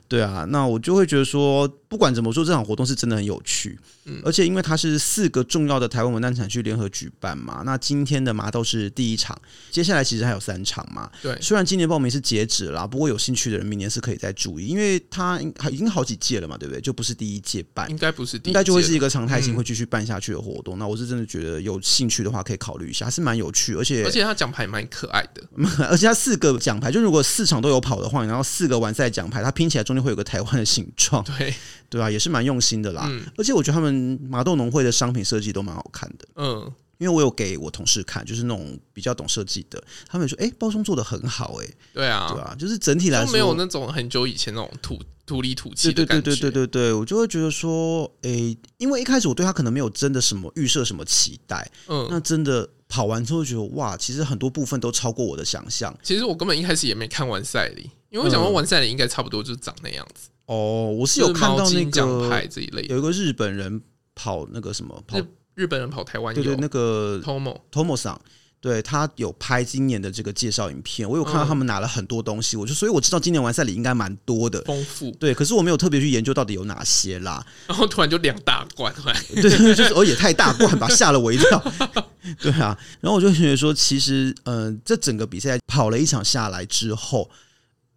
对啊，那我就会觉得说，不管怎么说，这场活动是真的很有趣。嗯，而且因为它是四个重要的台湾文旦产区联合举办嘛，那今天的麻豆是第一场，接下来其实还有三场嘛。
对，
虽然今年报名是截止了啦，不过有兴趣的人明年是可以再注意，因为它已经好几届了嘛，对不对？就不是第一届办，
应该不是第一届，
应该就会是一个常态性会继续办下去的活动。嗯，那我是真的觉得有兴趣的话，可以考虑一下，还是蛮有趣，而且
而且它奖牌蛮可爱的，
而且它四个奖牌，就如果四场都有跑的话，然后四个完赛奖牌，它拼起来中间会有个台湾的形状，
对。
对啊，也是蛮用心的啦。嗯，而且我觉得他们麻豆农会的商品设计都蛮好看的。嗯，因为我有给我同事看，就是那种比较懂设计的，他们说，哎，包装做的很好，哎，
对啊，
对啊，就是整体来说
没有那种很久以前那种土土里土气的
感觉。对对对对对对，我就会觉得说，诶、欸，因为一开始我对他可能没有真的什么预设什么期待，嗯，那真的跑完之后觉得哇，其实很多部分都超过我的想象。
其实我根本一开始也没看完赛里，因为我想说完赛里应该差不多就长那样子。
嗯、哦，我是有看到那个
奖牌这一类，
有一个日本人跑那个什么跑。
日本人跑台湾，
对对，那个
Tomo
Tomo 桑，对他有拍今年的这个介绍影片，我有看到他们拿了很多东西，我就所以我知道今年完赛里应该蛮多的，
丰富。
对，可是我没有特别去研究到底有哪些啦。
然后突然就两大罐，
对，就是哦也太大罐吧，吓了我一跳。对啊，然后我就觉得说，其实嗯、呃，这整个比赛跑了一场下来之后。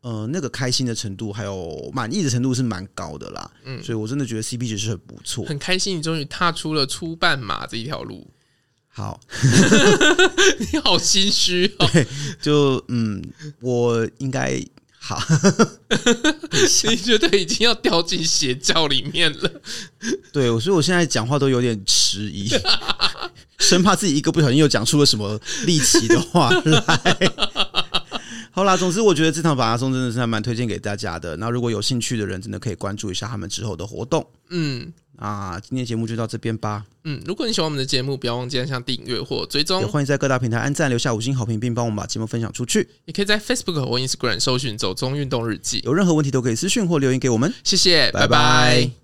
呃，那个开心的程度还有满意的程度是蛮高的啦，嗯，所以我真的觉得 CP 值是很不错，
很开心你终于踏出了初半马这一条路。
好，
你好心虚哦，
就嗯，我应该好，
你觉得已经要掉进邪教里面了？
对，所以我现在讲话都有点迟疑，生怕自己一个不小心又讲出了什么离奇的话来。好啦，总之我觉得这场马拉松真的是还蛮推荐给大家的。那如果有兴趣的人，真的可以关注一下他们之后的活动。嗯，啊，今天节目就到这边吧。
嗯，如果你喜欢我们的节目，不要忘记按下订阅或追踪。
也欢迎在各大平台按赞、留下五星好评，并帮我们把节目分享出去。
也可以在 Facebook 或 Instagram 搜寻“走中运动日记”。
有任何问题都可以私讯或留言给我们。
谢谢，拜拜。拜拜。